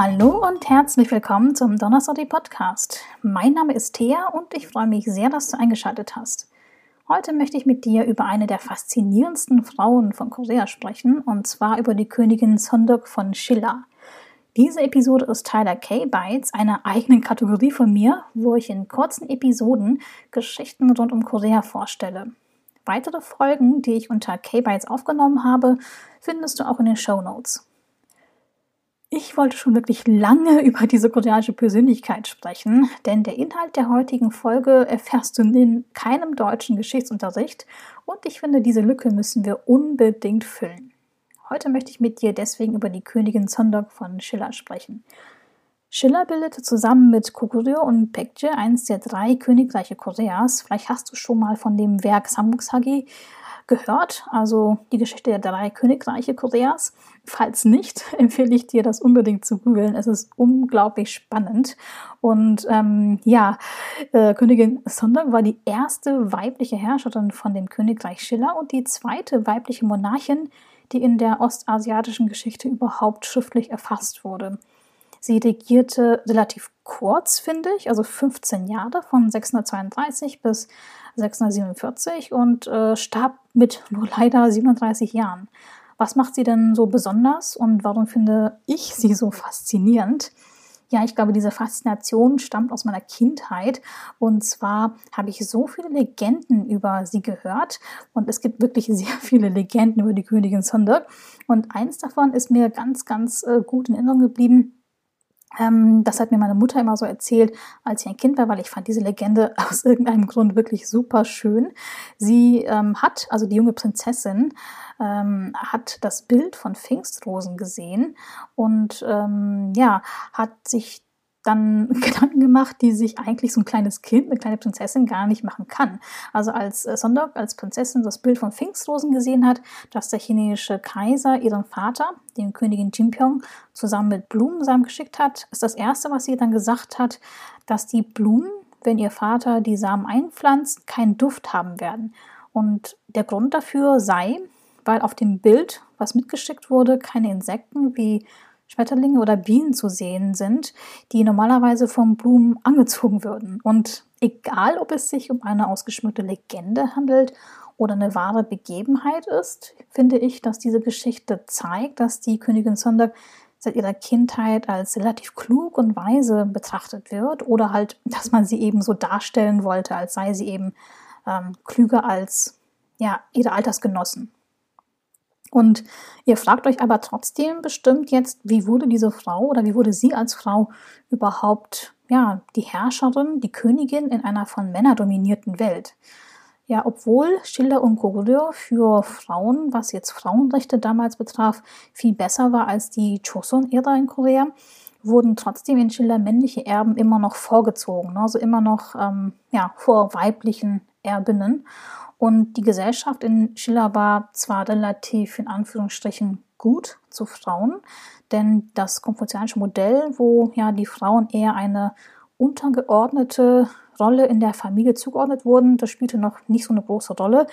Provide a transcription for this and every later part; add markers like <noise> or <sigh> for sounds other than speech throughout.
Hallo und herzlich willkommen zum Donnerstag Podcast. Mein Name ist Thea und ich freue mich sehr, dass du eingeschaltet hast. Heute möchte ich mit dir über eine der faszinierendsten Frauen von Korea sprechen, und zwar über die Königin Sondok von Shilla. Diese Episode ist Teil der K-Bytes, einer eigenen Kategorie von mir, wo ich in kurzen Episoden Geschichten rund um Korea vorstelle. Weitere Folgen, die ich unter K-Bytes aufgenommen habe, findest du auch in den Show Notes. Ich wollte schon wirklich lange <laughs> über diese koreanische Persönlichkeit sprechen, denn der Inhalt der heutigen Folge erfährst du in keinem deutschen Geschichtsunterricht und ich finde, diese Lücke müssen wir unbedingt füllen. Heute möchte ich mit dir deswegen über die Königin Sondok von Schiller sprechen. Schiller bildete zusammen mit Kokuryo und Baekje eins der drei Königreiche Koreas. Vielleicht hast du schon mal von dem Werk Sambuksagi gehört, also die Geschichte der drei Königreiche Koreas. Falls nicht, <laughs> empfehle ich dir, das unbedingt zu googeln. Es ist unglaublich spannend. Und ähm, ja, äh, Königin Sondong war die erste weibliche Herrscherin von dem Königreich Schiller und die zweite weibliche Monarchin, die in der ostasiatischen Geschichte überhaupt schriftlich erfasst wurde. Sie regierte relativ kurz, finde ich, also 15 Jahre von 632 bis 647 und äh, starb mit <laughs> nur leider 37 Jahren. Was macht sie denn so besonders und warum finde ich <laughs> sie so faszinierend? Ja, ich glaube, diese Faszination stammt aus meiner Kindheit. Und zwar habe ich so viele Legenden über sie gehört. Und es gibt wirklich <laughs> sehr viele Legenden über die Königin Sonde. Und eins davon ist mir ganz, ganz äh, gut in Erinnerung geblieben. Ähm, das hat mir meine Mutter immer so erzählt, als ich ein Kind war, weil ich fand diese Legende <laughs> aus irgendeinem Grund wirklich super schön. Sie ähm, hat, also die junge Prinzessin, ähm, hat das Bild von Pfingstrosen gesehen und ähm, ja, hat sich dann <laughs> Gedanken gemacht, die sich eigentlich so ein kleines Kind, eine kleine Prinzessin gar nicht machen kann. Also als äh, Sondok als Prinzessin das Bild von Pfingstrosen gesehen hat, dass der chinesische Kaiser ihren Vater, den Königin Jinpyong, zusammen mit Blumensamen geschickt hat, ist das erste, was sie dann gesagt hat, dass die Blumen, wenn ihr Vater die Samen einpflanzt, keinen Duft haben werden. Und der Grund dafür sei, weil auf dem Bild, was mitgeschickt wurde, keine Insekten wie Schmetterlinge oder Bienen zu sehen sind, die normalerweise von Blumen angezogen würden. Und egal, ob es sich um eine ausgeschmückte Legende handelt oder eine wahre Begebenheit ist, finde ich, dass diese Geschichte zeigt, dass die Königin Sondag seit ihrer Kindheit als relativ klug und weise betrachtet wird oder halt, dass man sie eben so darstellen wollte, als sei sie eben ähm, klüger als ja, ihre Altersgenossen. Und ihr fragt euch aber trotzdem bestimmt jetzt, wie wurde diese Frau oder wie wurde sie als Frau überhaupt, ja, die Herrscherin, die Königin in einer von Männern dominierten Welt? Ja, obwohl Schiller und Goryeo für Frauen, was jetzt Frauenrechte damals betraf, viel besser war als die Choson-Ära in Korea, wurden trotzdem in Schiller männliche Erben immer noch vorgezogen, ne? also immer noch ähm, ja, vor weiblichen Erbinnen. Und die Gesellschaft in Schiller war zwar relativ in Anführungsstrichen gut zu Frauen, denn das konfuzianische Modell, wo ja die Frauen eher eine untergeordnete Rolle in der Familie zugeordnet wurden, das spielte noch nicht so eine große Rolle.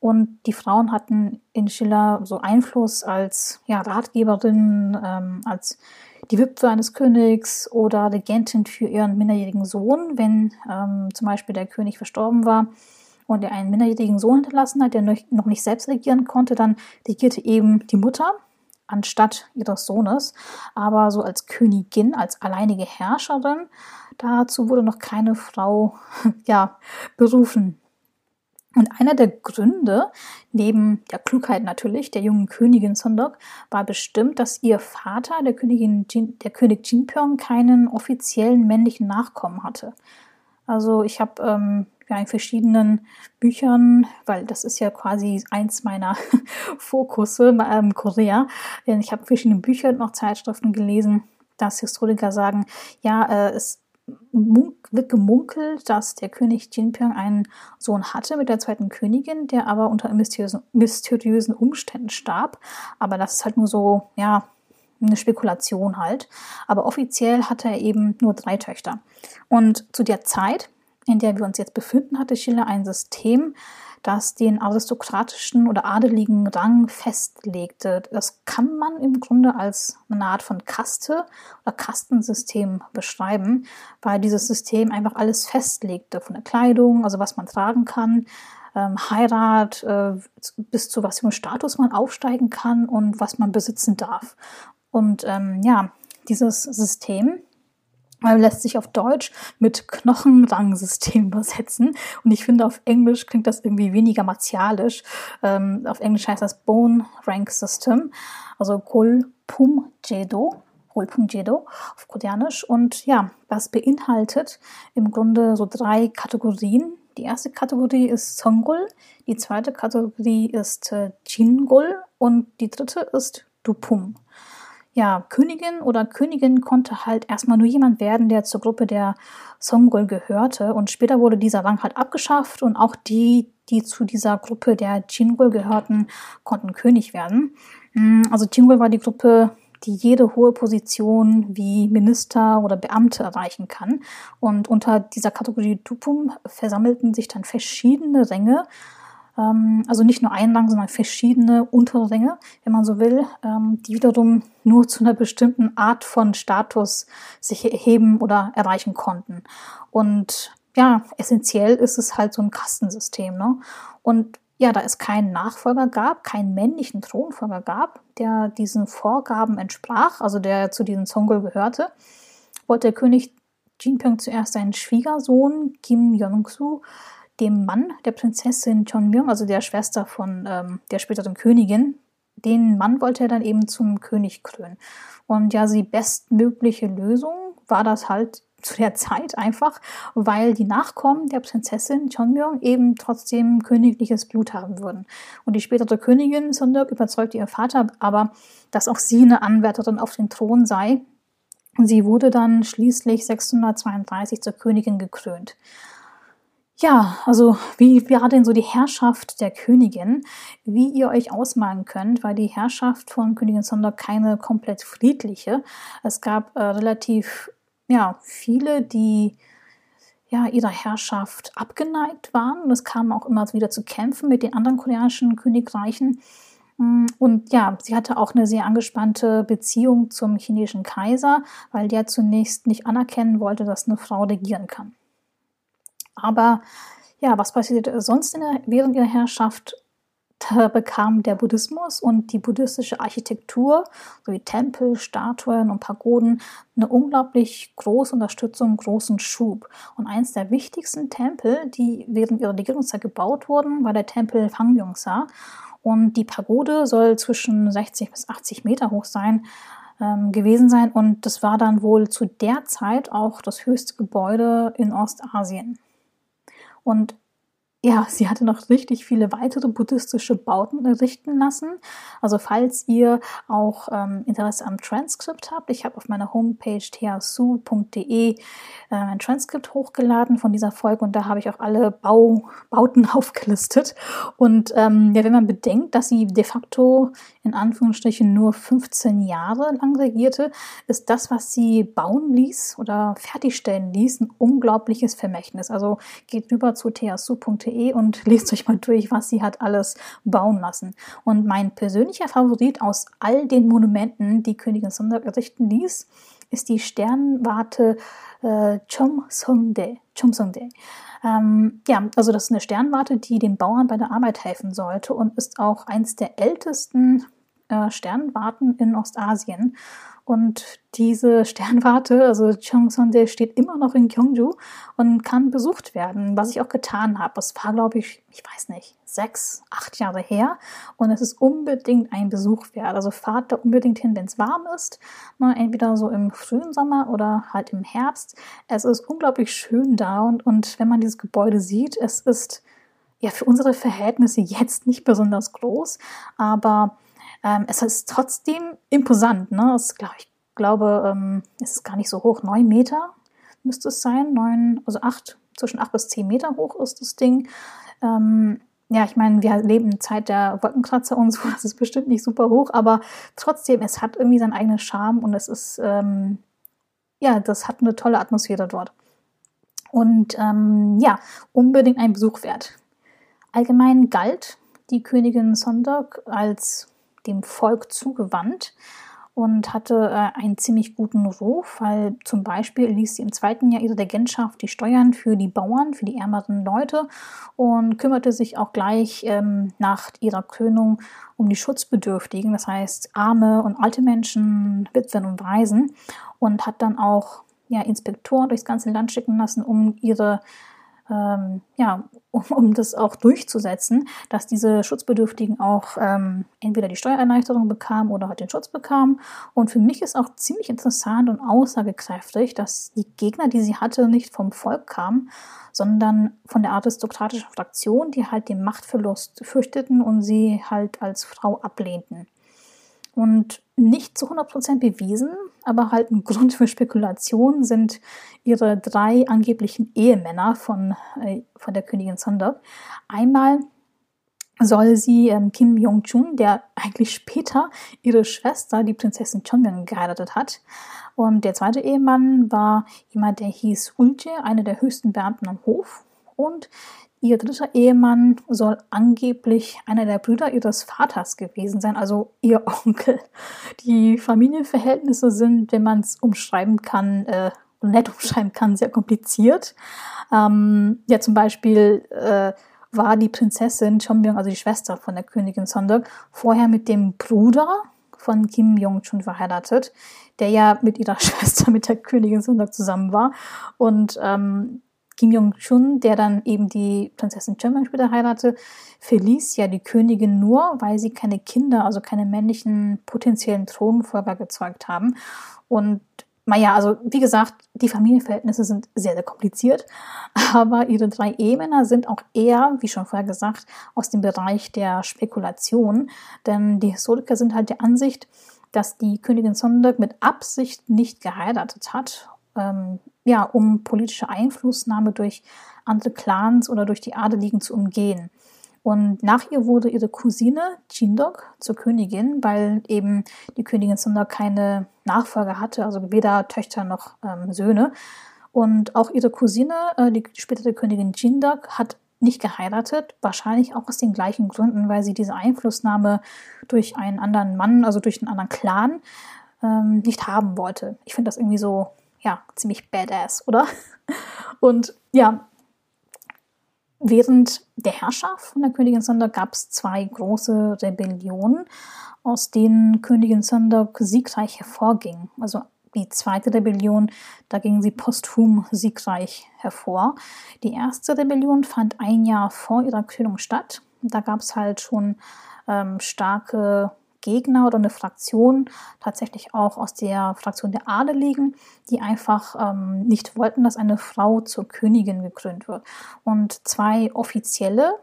Und die Frauen hatten in Schiller so Einfluss als ja, Ratgeberin, ähm, als die Witwe eines Königs oder Regentin für ihren minderjährigen Sohn, wenn ähm, zum Beispiel der König verstorben war und er einen minderjährigen Sohn hinterlassen hat, der noch nicht selbst regieren konnte, dann regierte eben die Mutter anstatt ihres Sohnes, aber so als Königin, als alleinige Herrscherin. Dazu wurde noch keine Frau <laughs> ja, berufen. Und einer der Gründe, neben der Klugheit natürlich der jungen Königin Sondok, war bestimmt, dass ihr Vater, der, Königin Jin, der König Jinpyong, keinen offiziellen männlichen Nachkommen hatte. Also ich habe ähm, ja, in verschiedenen Büchern, weil das ist ja quasi eins meiner <laughs> Fokusse ähm, Korea. Ich habe verschiedene Bücher und noch Zeitschriften gelesen, dass Historiker sagen, ja, äh, es wird gemunkelt, dass der König Jinpyong einen Sohn hatte mit der zweiten Königin, der aber unter mysteriösen, mysteriösen Umständen starb. Aber das ist halt nur so, ja, eine Spekulation halt. Aber offiziell hatte er eben nur drei Töchter. Und zu der Zeit in der wir uns jetzt befinden, hatte Schiller ein System, das den aristokratischen oder adeligen Rang festlegte. Das kann man im Grunde als eine Art von Kaste oder Kastensystem beschreiben, weil dieses System einfach alles festlegte, von der Kleidung, also was man tragen kann, ähm, Heirat, äh, bis zu was für einem Status man aufsteigen kann und was man besitzen darf. Und ähm, ja, dieses System lässt sich auf Deutsch mit Knochenrangsystem <laughs> übersetzen. Und ich finde, auf Englisch klingt das irgendwie weniger martialisch. Ähm, auf Englisch heißt das Bone Rank System, also Kolpum Jedo. Kolpum Jedo auf Koreanisch. Und ja, das beinhaltet im Grunde so drei Kategorien. Die erste Kategorie ist Songul, die zweite Kategorie ist äh, Jingul und die dritte ist Dupum ja, Königin oder Königin konnte halt erstmal nur jemand werden, der zur Gruppe der Songol gehörte. Und später wurde dieser Rang halt abgeschafft und auch die, die zu dieser Gruppe der Jingol gehörten, konnten König werden. Mm, also Jingol war die Gruppe, die jede hohe Position wie Minister oder Beamte erreichen kann. Und unter dieser Kategorie Dupum versammelten sich dann verschiedene Ränge, also nicht nur ein Rang, sondern verschiedene Unterränge, wenn man so will, ähm, die wiederum nur zu einer bestimmten Art von Status sich erheben oder erreichen konnten. Und ja, essentiell ist es halt so ein Kastensystem. Ne? Und ja, da es keinen Nachfolger gab, keinen männlichen Thronfolger gab, der diesen Vorgaben entsprach, also der zu diesen Songol gehörte, wollte der König Jinping zuerst seinen Schwiegersohn Kim Yong-su dem Mann der Prinzessin Chonmyong, also der Schwester von ähm, der späteren Königin, den Mann wollte er dann eben zum König krönen. Und ja, die bestmögliche Lösung war das halt <laughs> zu der Zeit einfach, weil die Nachkommen der Prinzessin Chonmyong eben trotzdem königliches Blut haben würden. Und die spätere Königin Sondok überzeugte ihr Vater aber, dass auch sie eine Anwärterin auf den Thron sei. Und sie wurde dann schließlich 632 zur Königin gekrönt. Ja, also wie war denn so die Herrschaft der Königin? Wie ihr euch ausmalen könnt, war die Herrschaft von Königin Sonder keine komplett friedliche. Es gab äh, relativ ja, viele, die ja, ihrer Herrschaft abgeneigt waren. Und es kam auch immer wieder zu Kämpfen mit den anderen koreanischen Königreichen. Mm, und ja, sie hatte auch eine sehr angespannte Beziehung zum chinesischen Kaiser, weil der zunächst nicht anerkennen wollte, dass eine Frau regieren kann. Aber ja, was passierte sonst der, während ihrer Herrschaft? Da bekam der Buddhismus und die buddhistische Architektur sowie Tempel, Statuen und Pagoden eine unglaublich große Unterstützung, großen Schub. Und eins der wichtigsten Tempel, die während ihrer Regierungszeit gebaut wurden, war der Tempel Fangyongsa. Und die Pagode soll zwischen 60 bis 80 Meter hoch sein ähm, gewesen sein. Und das war dann wohl zu der Zeit auch das höchste Gebäude in Ostasien. Und ja, sie hatte noch richtig viele weitere buddhistische Bauten errichten lassen. Also falls ihr auch ähm, Interesse am Transkript habt, ich habe auf meiner Homepage theasu.de äh, ein Transkript hochgeladen von dieser Folge und da habe ich auch alle Bau, Bauten <laughs> aufgelistet. Und ähm, ja, wenn man bedenkt, dass sie de facto in Anführungsstrichen nur 15 Jahre lang regierte, ist das, was sie bauen ließ oder fertigstellen ließ, ein unglaubliches Vermächtnis. Also geht rüber zu theasu.de www.meinpodcast.de und <laughs> lest euch mal durch, was sie hat alles bauen lassen. Und mein persönlicher Favorit aus all den Monumenten, die Königin Sondag errichten ließ, ist die Sternwarte äh. Chomsongde. Ähm, ja, also das ist eine Sternwarte, die den Bauern bei der Arbeit helfen sollte und ist auch eins der ältesten äh, Sternwarten in Ostasien. Und diese <laughs> Sternwarte, also Cheongsondae, steht immer noch in Gyeongju und kann besucht werden, was ich auch getan habe. Es war, glaube ich, ich weiß nicht, sechs, acht Jahre her. Und es ist unbedingt ein Besuch wert. Also fahrt da unbedingt hin, wenn es warm ist. Ne, entweder so im frühen Sommer oder halt im Herbst. Es ist unglaublich schön da. Und, und wenn man dieses Gebäude sieht, es ist ja für unsere Verhältnisse jetzt nicht besonders groß, aber ähm, es ist trotzdem imposant. Ne? Es, glaub, ich glaube, ähm, es ist gar nicht so hoch. Neun Meter müsste es sein. Neun, also acht, zwischen acht bis zehn Meter hoch ist das Ding. Ähm, ja, ich meine, wir leben in Zeit der Wolkenkratzer und <laughs> so, das ist bestimmt nicht super hoch, aber trotzdem, es hat irgendwie seinen eigenen Charme und es ist, ähm, ja, das hat eine tolle Atmosphäre dort. Und ähm, ja, unbedingt ein Besuch wert. Allgemein galt die Königin Sondok als dem Volk zugewandt und hatte äh, einen ziemlich guten Ruf, weil zum Beispiel ließ sie im zweiten Jahr ihrer Regentschaft die Steuern für die Bauern, für die ärmeren Leute und kümmerte sich auch gleich ähm, nach ihrer Krönung um die Schutzbedürftigen, das heißt arme und alte Menschen, Witwen und Waisen und hat dann auch ja, Inspektoren durchs ganze Land schicken lassen, um ihre ähm, ja, <laughs> um, um, das auch durchzusetzen, dass diese Schutzbedürftigen auch ähm, entweder die Steuererleichterung bekamen oder halt den Schutz bekamen. Und für mich ist auch ziemlich interessant und aussagekräftig, dass die Gegner, die sie hatte, nicht vom Volk kamen, sondern von der aristokratischen Fraktion, die halt den Machtverlust fürchteten und sie halt als Frau ablehnten. Und nicht zu 100% bewiesen, aber halt ein <laughs> Grund für Spekulation sind ihre drei angeblichen Ehemänner von, äh, von der Königin Sondok. Einmal soll sie ähm, Kim Jong-chun, der eigentlich später ihre Schwester, die Prinzessin Chonmyong, geheiratet hat. Und der zweite Ehemann war jemand, der hieß Ulje, einer der höchsten Beamten am Hof. Und Ihr dritter Ehemann soll angeblich einer der Brüder ihres Vaters gewesen sein, also ihr <laughs> Onkel. Die Familienverhältnisse sind, wenn man es umschreiben kann, äh, nett umschreiben kann, sehr kompliziert. Ähm, ja, zum Beispiel äh, war die Prinzessin Chonmyong, also die Schwester von der Königin Sondok, vorher mit dem Bruder von Kim Jong-chun verheiratet, der ja mit ihrer <laughs> Schwester, mit der Königin Sondok zusammen war. Und ähm, Kim Jong-chun, der dann eben die Prinzessin Chömyang später heiratete, verließ ja die Königin nur, weil sie keine Kinder, also keine männlichen potenziellen Thronfolger gezeugt haben. Und naja, also wie gesagt, die Familienverhältnisse sind sehr, sehr kompliziert, <laughs> aber ihre drei Ehemänner sind auch eher, wie schon vorher gesagt, aus dem Bereich der Spekulation, denn die Historiker sind halt der Ansicht, dass die Königin Sondok mit Absicht nicht geheiratet hat ähm, ja, um politische Einflussnahme durch andere Clans oder durch die Adeligen zu umgehen. Und nach ihr wurde ihre Cousine Jindok zur Königin, weil eben die Königin Sunda keine Nachfolger hatte, also weder Töchter noch ähm, Söhne. Und auch ihre Cousine, äh, die spätere Königin Jindok, hat nicht geheiratet, wahrscheinlich auch aus den gleichen Gründen, weil sie diese Einflussnahme durch einen anderen Mann, also durch einen anderen Clan, ähm, nicht haben wollte. Ich finde das irgendwie so ja, ziemlich badass, oder? <laughs> Und ja, während der Herrschaft von der Königin Sondok gab es zwei große Rebellionen, aus denen Königin Sondok siegreich hervorging. Also die zweite Rebellion, da ging sie posthum siegreich hervor. Die erste Rebellion fand ein Jahr vor ihrer Krönung statt. Da gab es halt schon ähm, starke Gegner oder eine Fraktion, tatsächlich auch aus der Fraktion der Adeligen, die einfach ähm, nicht wollten, dass eine Frau zur Königin gekrönt wird. Und zwei Offizielle,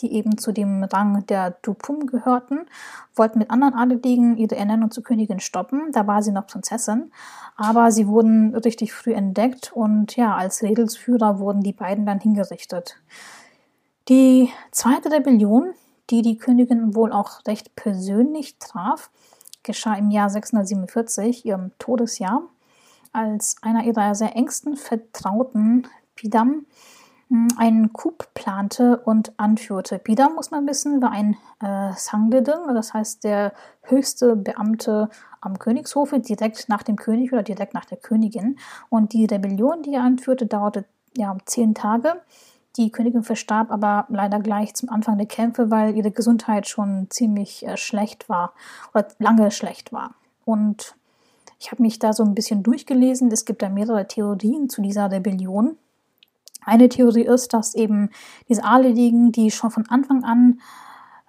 die eben zu dem Rang der Dupum gehörten, wollten mit anderen Adeligen ihre Ernennung zur Königin stoppen. Da war sie noch Prinzessin, aber sie wurden richtig früh entdeckt und ja, als Redelsführer wurden die beiden dann hingerichtet. Die zweite Rebellion, die die Königin wohl auch recht persönlich traf, geschah im Jahr 647, ihrem Todesjahr, als einer ihrer sehr engsten Vertrauten, Pidam, hm, einen Coup plante und anführte. Pidam, muss man wissen, war ein äh, Sangdedeng, das heißt der höchste Beamte am Königshofe, direkt nach dem König oder direkt nach der Königin. Und die Rebellion, die er anführte, dauerte ja zehn Tage. Die Königin verstarb aber leider gleich zum Anfang der Kämpfe, weil ihre Gesundheit schon ziemlich äh, schlecht war oder lange schlecht war. Und ich habe mich da so ein bisschen durchgelesen. Es gibt da mehrere Theorien zu dieser Rebellion. Eine Theorie ist, dass eben diese Adeligen, die schon von Anfang an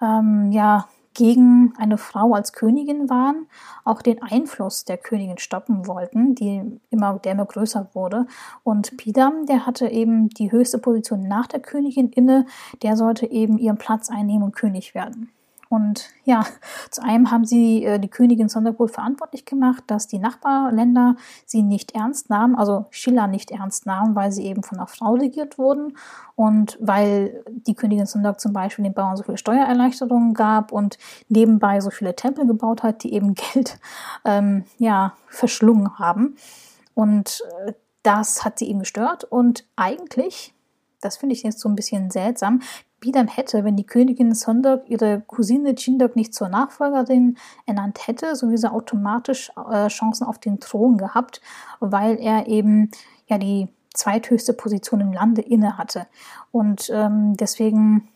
ähm, ja gegen eine Frau als Königin waren, auch den Einfluss der Königin stoppen wollten, die immer, der immer größer wurde. Und Pidam, der hatte eben die höchste Position nach der Königin inne, der sollte eben ihren Platz einnehmen und König werden. Und ja, <laughs> zu einem haben sie äh, die Königin Sonderburg verantwortlich gemacht, dass die Nachbarländer sie nicht ernst nahmen, also Schiller nicht ernst nahmen, weil sie eben von einer Frau regiert wurden und weil die Königin Sonderburg zum Beispiel den Bauern so viele Steuererleichterungen gab und nebenbei so viele Tempel gebaut hat, die eben <laughs> Geld ähm, ja, verschlungen haben. Und äh, das hat sie eben gestört und eigentlich das finde ich jetzt so ein bisschen seltsam. Bidam hätte, wenn die Königin Sondok ihre Cousine Chindok nicht zur Nachfolgerin ernannt hätte, so wie sie automatisch äh, Chancen auf den Thron gehabt, weil er eben ja die zweithöchste Position im Lande inne hatte. Und ähm, deswegen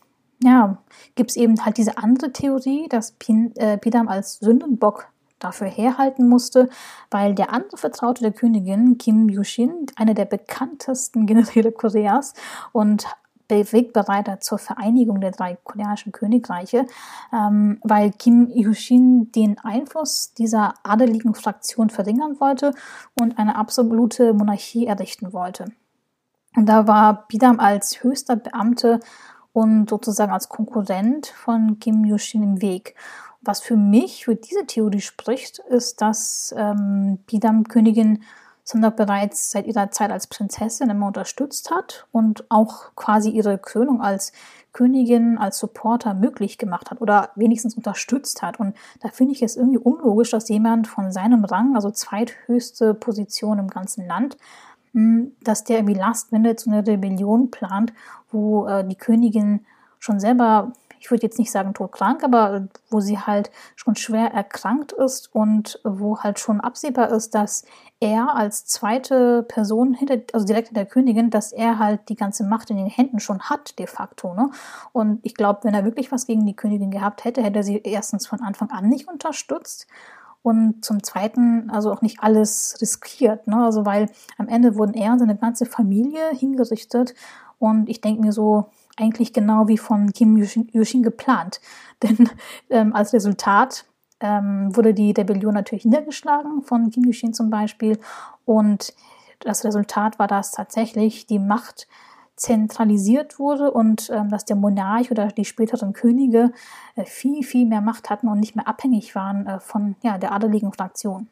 ja, gibt es eben halt diese andere Theorie, dass Pin, äh, Pidam als Sündenbock dafür herhalten musste, weil der andere Vertraute der Königin, Kim Yushin, einer der bekanntesten <laughs> Generäle Koreas und Wegbereiter zur Vereinigung der drei koreanischen Königreiche, ähm, weil Kim Yushin den Einfluss dieser adeligen Fraktion verringern wollte und eine absolute Monarchie errichten wollte. Und da war Bidam als höchster Beamte und sozusagen als Konkurrent von Kim Yushin im Weg. Was für mich für diese Theorie spricht, ist, dass ähm, Bidam Königin Sandok bereits seit ihrer Zeit als Prinzessin immer unterstützt hat und auch quasi ihre Krönung als Königin, als Supporter möglich gemacht hat oder wenigstens unterstützt hat. Und da finde ich es irgendwie unlogisch, dass jemand von seinem Rang, also zweithöchste Position im ganzen Land, hm, dass der irgendwie Last Minute so eine Rebellion plant, wo äh, die Königin schon selber ich würde jetzt nicht sagen todkrank, aber wo sie halt schon schwer erkrankt ist und wo halt schon absehbar ist, dass er als zweite Person hinter, also direkt hinter der Königin, dass er halt die ganze Macht in den Händen schon hat, de facto. Ne? Und ich glaube, wenn er wirklich was gegen die Königin gehabt hätte, hätte er sie erstens von Anfang an nicht unterstützt und zum Zweiten also auch nicht alles riskiert. Ne? Also weil am Ende wurden er und seine ganze Familie hingerichtet und ich denke mir so, eigentlich genau wie von Kim Yushin geplant. <laughs> Denn ähm, als Resultat ähm, wurde die Rebellion natürlich niedergeschlagen von Kim Yushin zum Beispiel. Und das Resultat war, dass tatsächlich die Macht zentralisiert wurde und ähm, dass der Monarch oder die späteren Könige äh, viel, viel mehr Macht hatten und nicht mehr abhängig waren äh, von ja, der adeligen Fraktion.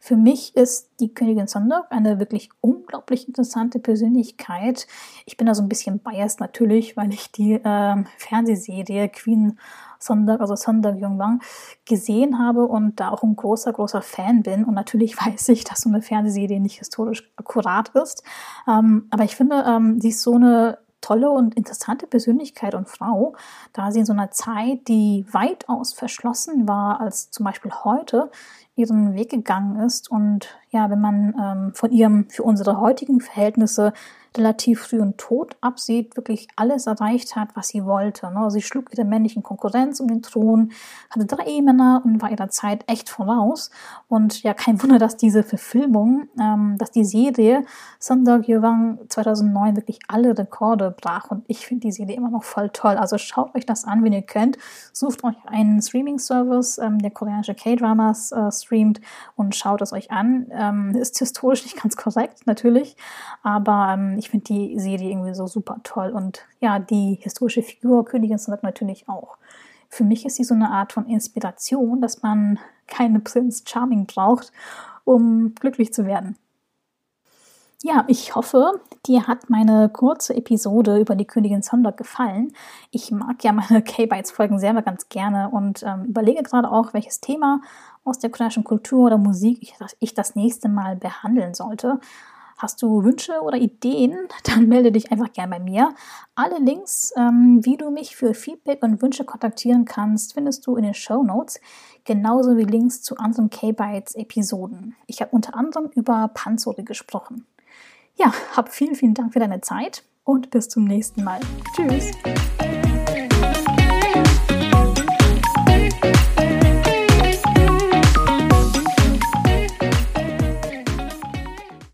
Für mich ist die Königin Sondok eine wirklich unglaublich interessante Persönlichkeit. Ich bin da so ein bisschen biased natürlich, weil ich die ähm, Fernsehserie Queen Sondok, also Sondok Yongbang, gesehen habe und da auch ein großer, großer Fan bin. Und natürlich <laughs> weiß ich, dass so eine Fernsehserie nicht historisch akkurat ist. Ähm, aber ich finde, ähm, sie ist so eine tolle und interessante Persönlichkeit und Frau, da sie in so einer Zeit, die weitaus verschlossen war als zum Beispiel heute, ihren Weg gegangen ist. Und ja, wenn man ähm, von ihrem für unsere heutigen Verhältnisse relativ früh und tot absieht, wirklich alles erreicht hat, was sie wollte. Ne? Sie schlug ihre männlichen Konkurrenz um den Thron, hatte drei Ehemänner und war ihrer Zeit echt voraus. Und ja, kein Wunder, dass diese Verfilmung, ähm, dass die Serie Sundar Gyewang 2009 wirklich alle Rekorde brach. Und ich finde die Serie immer noch voll toll. Also schaut euch das an, wenn ihr könnt. Sucht euch einen Streaming-Service, ähm, der koreanische K-Dramas äh, streamt und schaut es euch an. Ähm, ist historisch nicht ganz korrekt, natürlich. Aber ähm, ich finde die Serie irgendwie so super toll. Und ja, die historische Figur Königin Snap natürlich auch. Für mich ist sie so eine Art von Inspiration, dass man keine Prinz Charming braucht, um glücklich zu werden. Ja, ich hoffe, dir hat meine kurze Episode über die Königin Sondok gefallen. Ich mag ja meine <laughs> K-Bites-Folgen selber ganz gerne und ähm, überlege gerade auch, welches Thema aus der koreanischen Kultur oder Musik ich, ich das nächste Mal behandeln sollte. Hast du Wünsche oder Ideen, <laughs> dann melde dich einfach gerne bei mir. Alle Links, ähm, wie du mich für Feedback und Wünsche kontaktieren kannst, findest du in den Show Notes, genauso wie Links zu anderen K-Bytes-Episoden. Ich habe unter anderem über Panzori gesprochen. Ja, hab vielen, vielen Dank für deine Zeit und bis zum nächsten Mal. Tschüss!